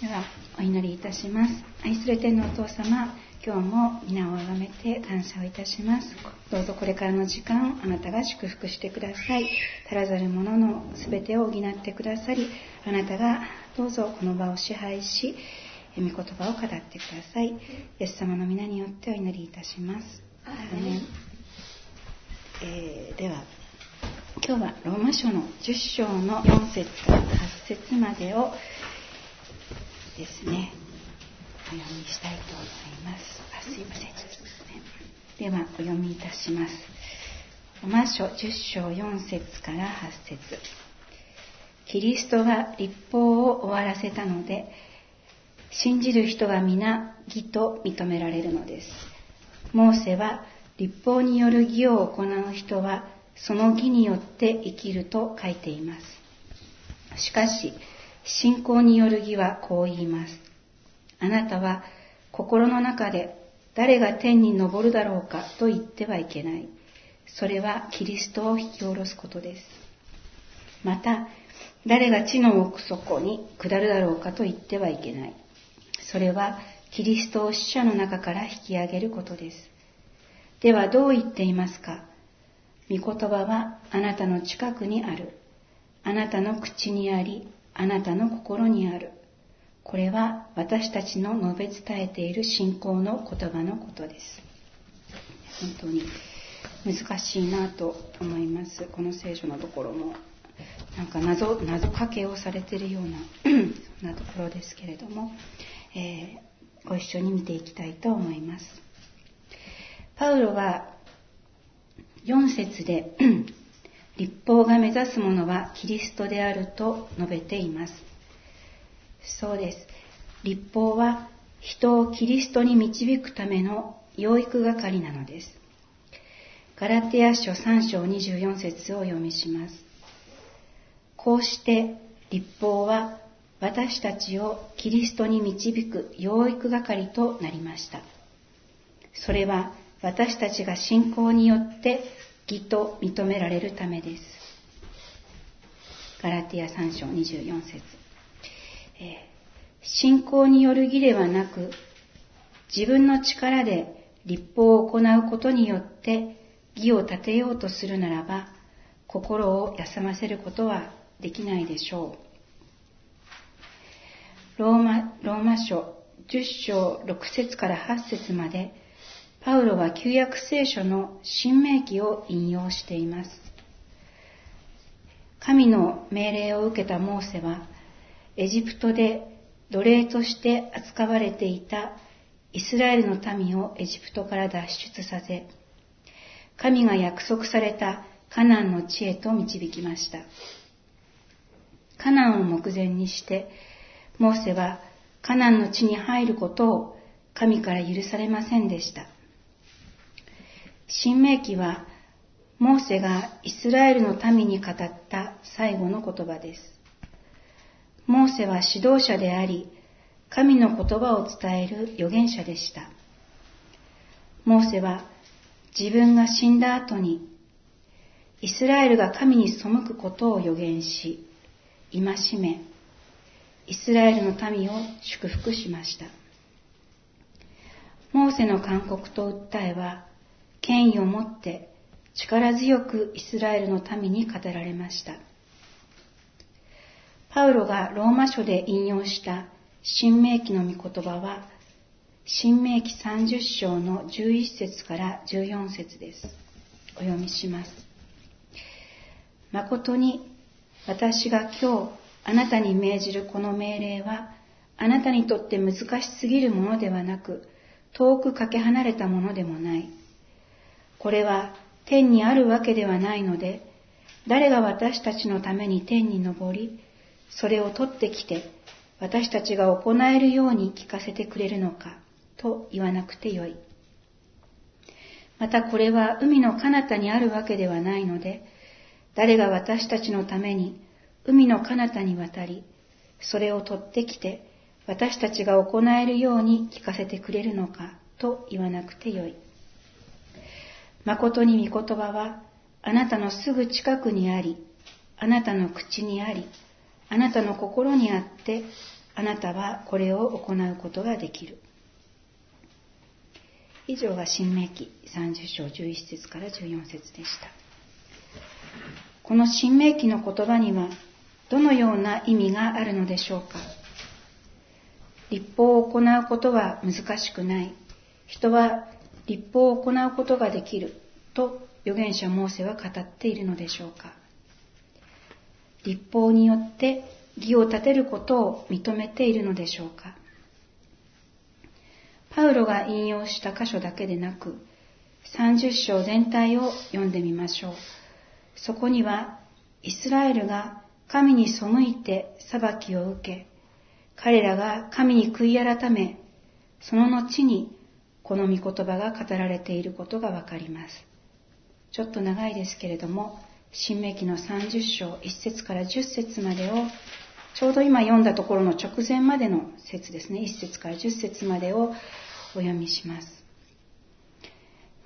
ではお祈りいたします。愛する天のお父様今日も皆をあがめて感謝をいたします。どうぞこれからの時間あなたが祝福してください。足らざるものの全てを補ってくださりあなたがどうぞこの場を支配し御言葉を語ってください。イエス様の皆によってお祈りいたします。えー、では今日はローマ書の10章の4節から8節までをですね。お読みしたいと思います。あすいません、ね、ではお読みいたします。ローマ書10章4節から8節。キリストが立法を終わらせたので信じる人は皆義と認められるのです。モーセは立法による義を行う人はその義によって生きると書いています。しかし信仰による義はこう言います。あなたは心の中で誰が天に昇るだろうかと言ってはいけない。それはキリストを引き下ろすことです。また、誰が地の奥底に下るだろうかと言ってはいけない。それはキリストを死者の中から引き上げることです。ではどう言っていますか？御言葉はあなたの近くにある。あなたの口にあり、あなたの心にある。これは私たちの述べ伝えている信仰の言葉のことです。本当に難しいなと思います。この聖書のところも。なんか謎、謎かけをされているような、そんなところですけれども、えー、ご一緒に見ていきたいと思います。パウロは4節で立法が目指すものはキリストであると述べています。そうです。立法は人をキリストに導くための養育係なのです。ガラテヤ書3章24節を読みします。こうして立法は私たちをキリストに導く養育係となりました。それは私たちが信仰によって義と認められるためです。ガラティア3章24節、えー、信仰による義ではなく、自分の力で立法を行うことによって義を立てようとするならば、心を休ませることはできないでしょう。ローマローマ書10章6節から8節まで、パウロは旧約聖書の新明記を引用しています。神の命令を受けたモーセは、エジプトで奴隷として扱われていたイスラエルの民をエジプトから脱出させ、神が約束されたカナンの地へと導きました。カナンを目前にして、モーセはカナンの地に入ることを神から許されませんでした。新明記は、モーセがイスラエルの民に語った最後の言葉です。モーセは指導者であり、神の言葉を伝える預言者でした。モーセは自分が死んだ後に、イスラエルが神に背くことを預言し、戒め、イスラエルの民を祝福しました。モーセの勧告と訴えは、権威を持って力強くイスラエルの民に語られました。パウロがローマ書で引用した新明記の御言葉は、新明記30章の11節から14節です。お読みします。誠に私が今日あなたに命じるこの命令は、あなたにとって難しすぎるものではなく、遠くかけ離れたものでもない。これは天にあるわけではないので、誰が私たちのために天に昇り、それを取ってきて、私たちが行えるように聞かせてくれるのか、と言わなくてよい。またこれは海の彼方にあるわけではないので、誰が私たちのために海の彼方に渡り、それを取ってきて、私たちが行えるように聞かせてくれるのか、と言わなくてよい。誠に御言葉はあなたのすぐ近くにあり、あなたの口にあり、あなたの心にあって、あなたはこれを行うことができる。以上が新明記30章11節から14節でした。この新明記の言葉にはどのような意味があるのでしょうか立法を行うことは難しくない。人は立法を行うことができると預言者モーセは語っているのでしょうか立法によって義を立てることを認めているのでしょうかパウロが引用した箇所だけでなく、30章全体を読んでみましょう。そこには、イスラエルが神に背いて裁きを受け、彼らが神に悔い改め、その後にこの御言葉が語られていることがわかります。ちょっと長いですけれども、新明記の30章1節から10節までを、ちょうど今読んだところの直前までの節ですね、1節から10節までをお読みします。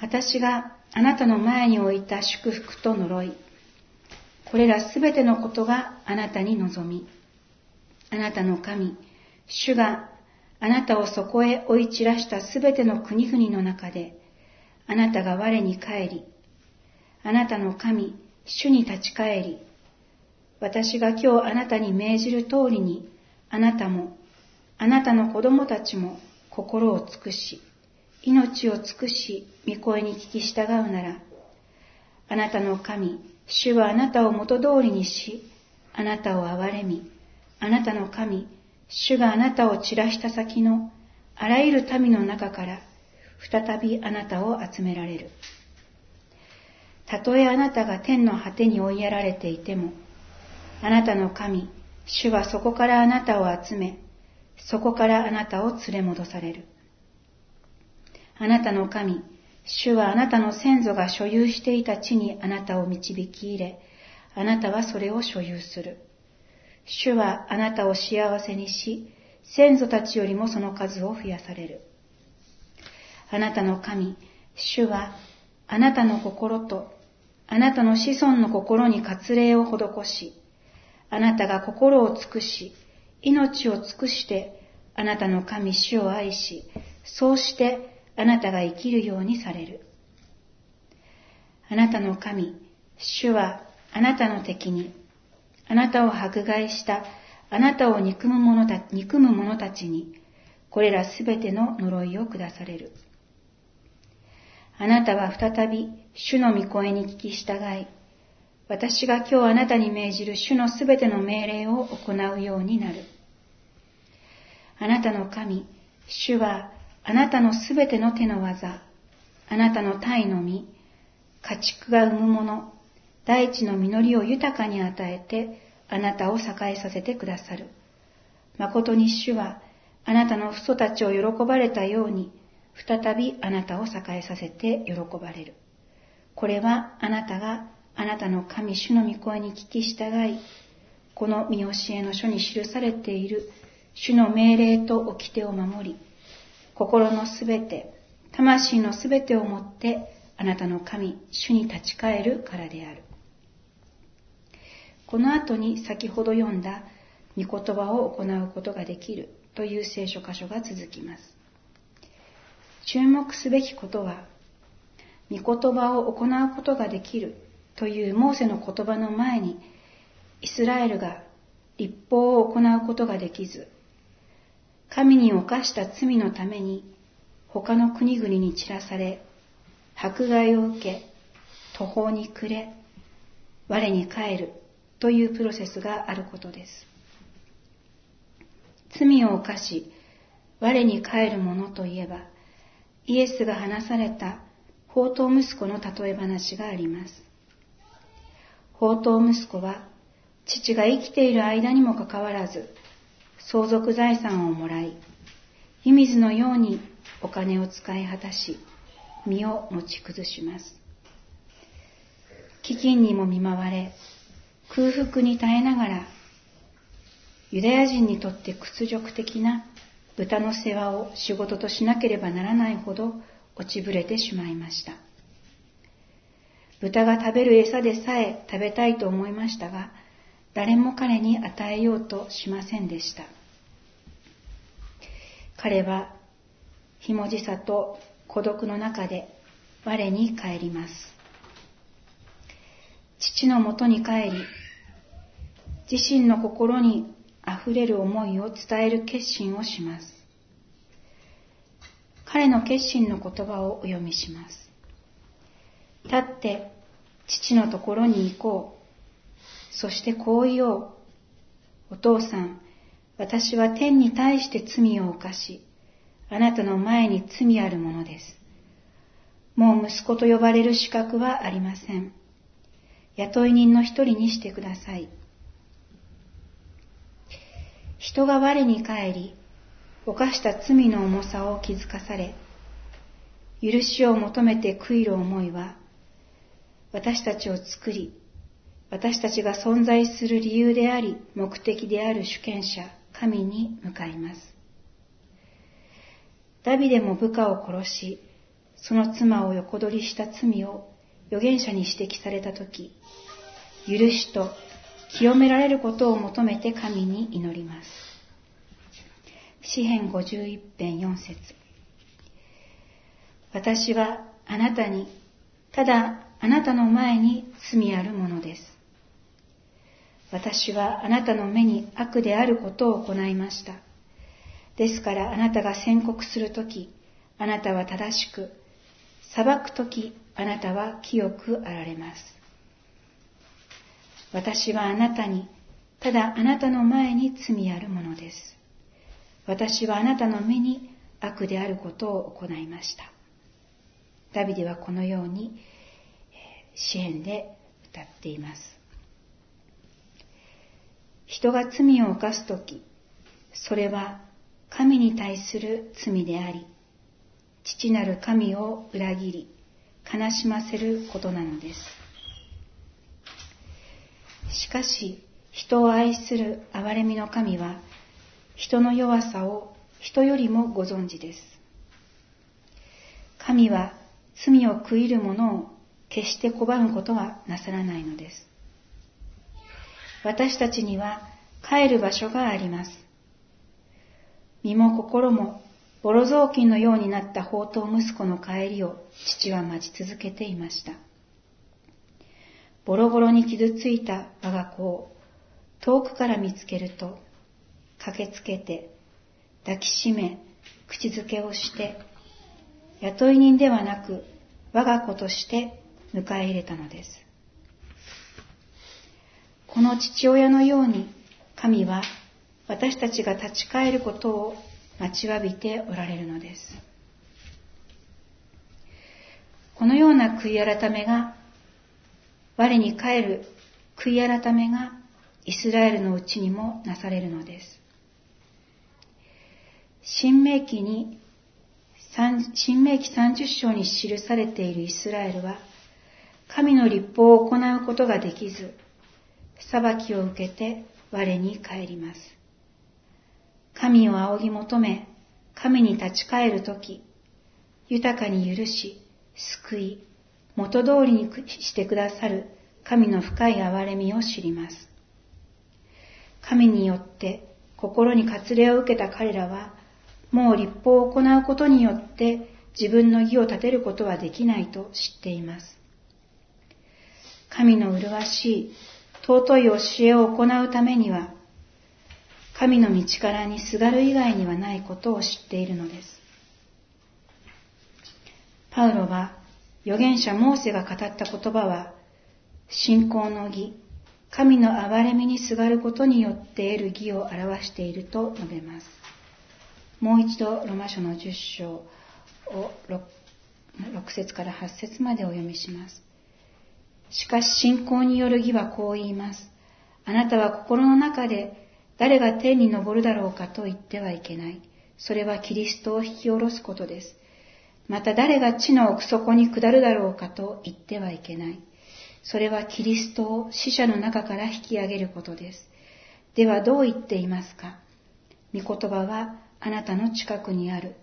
私があなたの前に置いた祝福と呪い、これらすべてのことがあなたに望み、あなたの神、主があなたをそこへ追い散らしたすべての国々の中で、あなたが我に帰り、あなたの神、主に立ち返り、私が今日あなたに命じる通りに、あなたも、あなたの子供たちも心を尽くし、命を尽くし、御声に聞き従うなら、あなたの神、主はあなたを元通りにし、あなたを憐れみ、あなたの神、主があなたを散らした先のあらゆる民の中から、再びあなたを集められる。たとえあなたが天の果てに追いやられていても、あなたの神、主はそこからあなたを集め、そこからあなたを連れ戻される。あなたの神、主はあなたの先祖が所有していた地にあなたを導き入れ、あなたはそれを所有する。主はあなたを幸せにし、先祖たちよりもその数を増やされる。あなたの神、主はあなたの心とあなたの子孫の心に割礼を施し、あなたが心を尽くし、命を尽くして、あなたの神主を愛し、そうしてあなたが生きるようにされる。あなたの神、主はあなたの敵に、あなたを迫害したあなたを憎む者た憎む者たちに、これらすべての呪いを下される。あなたは再び主の御声に聞き従い、私が今日あなたに命じる主のすべての命令を行うようになる。あなたの神、主はあなたのすべての手の技、あなたの体の実、家畜が生むもの、大地の実りを豊かに与えて、あなたを栄えさせてくださる。誠に主は、あなたの父祖たちを喜ばれたように、再びあなたを栄えさせて喜ばれる。これはあなたがあなたの神主の御声に聞き従い、この見教えの書に記されている主の命令と掟を守り、心のすべて、魂のすべてをもってあなたの神、主に立ち返るからである。この後に先ほど読んだ御言葉を行うことができるという聖書箇所が続きます。注目すべきことは、御言葉を行うことができるというモーセの言葉の前に、イスラエルが立法を行うことができず、神に犯した罪のために他の国々に散らされ、迫害を受け、途方に暮れ、我に帰るというプロセスがあることです。罪を犯し、我に帰るものといえば、イエスが話された宝刀息子の例え話があります。宝刀息子は、父が生きている間にもかかわらず、相続財産をもらい、湯水のようにお金を使い果たし、身を持ち崩します。飢饉にも見舞われ、空腹に耐えながら、ユダヤ人にとって屈辱的な豚の世話を仕事としなければならないほど落ちぶれてしまいました。豚が食べる餌でさえ食べたいと思いましたが、誰も彼に与えようとしませんでした。彼はひもじさと孤独の中で我に帰ります。父のもとに帰り、自身の心に溢れる思いを伝える決心をします。彼の決心の言葉をお読みします。立って父のところに行こう。そしてこう言おう。お父さん、私は天に対して罪を犯し、あなたの前に罪あるものです。もう息子と呼ばれる資格はありません。雇い人の一人にしてください。人が我に帰り、犯した罪の重さを気づかされ、許しを求めて悔いる思いは、私たちを作り、私たちが存在する理由であり、目的である主権者、神に向かいます。ダビデも部下を殺し、その妻を横取りした罪を預言者に指摘されたとき、許しと清められることを求めて神に祈ります。詩編51編4節私はあなたに、ただあなたの前に罪あるものです。私はあなたの目に悪であることを行いました。ですからあなたが宣告するとき、あなたは正しく、裁くとき、あなたは清くあられます。私はあなたに、ただあなたの前に罪あるものです。私はあなたの目に悪であることを行いました。ダビデはこのように、支援で歌っています。人が罪を犯すとき、それは神に対する罪であり、父なる神を裏切り、悲しませることなのです。しかし、人を愛する憐れみの神は、人の弱さを人よりもご存知です。神は罪を悔いる者を決して拒むことはなさらないのです。私たちには帰る場所があります。身も心もボロ雑巾のようになった宝刀息子の帰りを父は待ち続けていました。ボロボロに傷ついた我が子を遠くから見つけると、駆けつけて抱きしめ、口づけをして、雇い人ではなく我が子として迎え入れたのです。この父親のように神は私たちが立ち返ることを待ちわびておられるのです。このような悔い改めが我に帰る悔い改めがイスラエルのうちにもなされるのです。新明記に、新明記30章に記されているイスラエルは、神の立法を行うことができず、裁きを受けて我に帰ります。神を仰ぎ求め、神に立ち返るとき、豊かに許し、救い、元通りにしてくださる神の深い憐れみを知ります。神によって心に割礼を受けた彼らは、もう立法を行うことによって自分の義を立てることはできないと知っています。神の麗しい尊い教えを行うためには、神の道からにすがる以外にはないことを知っているのです。パウロは預言者モーセが語った言葉は、信仰の義、神の憐れみにすがることによって得る義を表していると述べます。もう一度ロマ書の10章を 6, 6節から8節までお読みします。しかし信仰による義はこう言います。あなたは心の中で誰が天に昇るだろうかと言ってはいけない。それはキリストを引き下ろすことです。また誰が地の奥底に下るだろうかと言ってはいけない。それはキリストを死者の中から引き上げることです。ではどう言っていますか？御言葉はあなたの近くにある。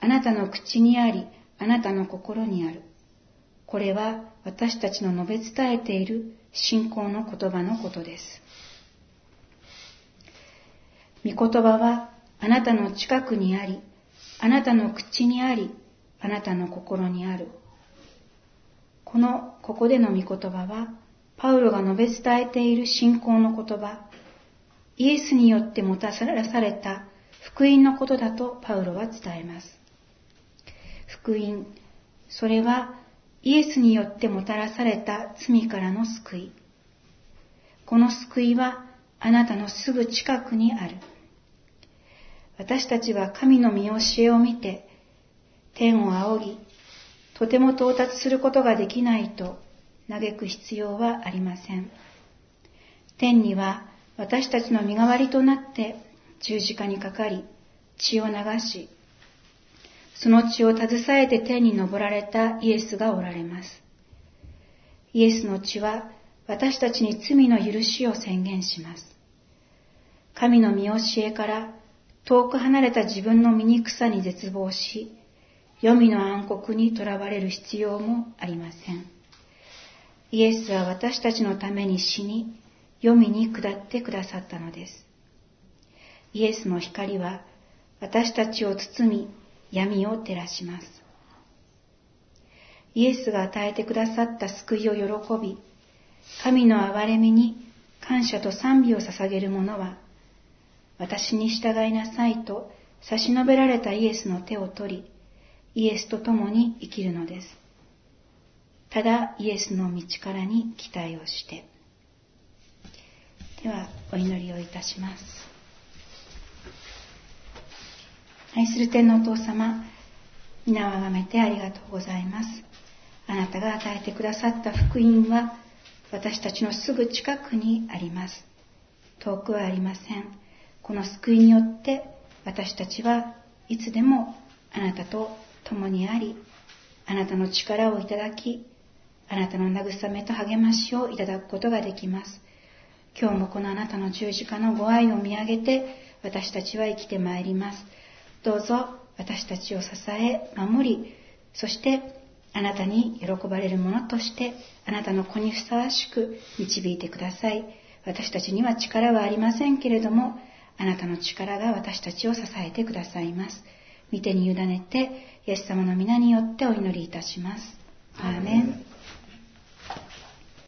あなたの口にあり、あなたの心にある。これは私たちの述べ伝えている信仰の言葉のことです。御言葉はあなたの近くにあり、あなたの口にあり、あなたの心にある。この、ここでの御言葉は、パウロが述べ伝えている信仰の言葉、イエスによってもたらされた福音のことだとパウロは伝えます。福音、それはイエスによってもたらされた罪からの救い。この救いはあなたのすぐ近くにある。私たちは神の見教えを見て、天を仰ぎ、とても到達することができないと嘆く必要はありません。天には私たちの身代わりとなって十字架にかかり、血を流し、その血を携えて天に昇られたイエスがおられます。イエスの血は私たちに罪の許しを宣言します。神の見教えから遠く離れた自分の醜さに絶望し、黄泉の暗黒にとらわれる必要もありません。イエスは私たちのために死に、黄泉に下ってくださったのです。イエスの光は私たちを包み、闇を照らします。イエスが与えてくださった救いを喜び、神の憐れみに感謝と賛美を捧げる者は、私に従いなさいと差し伸べられたイエスの手を取り、イエスと共に生きるのです。ただイエスの道からに期待をして。では、お祈りをいたします。愛する天のお父様、皆をあがめてありがとうございます。あなたが与えてくださった福音は、私たちのすぐ近くにあります。遠くはありません。この救いによって私たちはいつでもあなたと共にあり、あなたの力をいただき、あなたの慰めと励ましをいただくことができます。今日もこのあなたの十字架のご愛を見上げて私たちは生きてまいります。どうぞ私たちを支え、守り、そしてあなたに喜ばれるものとしてあなたの子にふさわしく導いてください。私たちには力はありませんけれども、あなたの力が私たちを支えてくださいます。御手に委ねて、イエス様の皆によってお祈りいたします。アーメン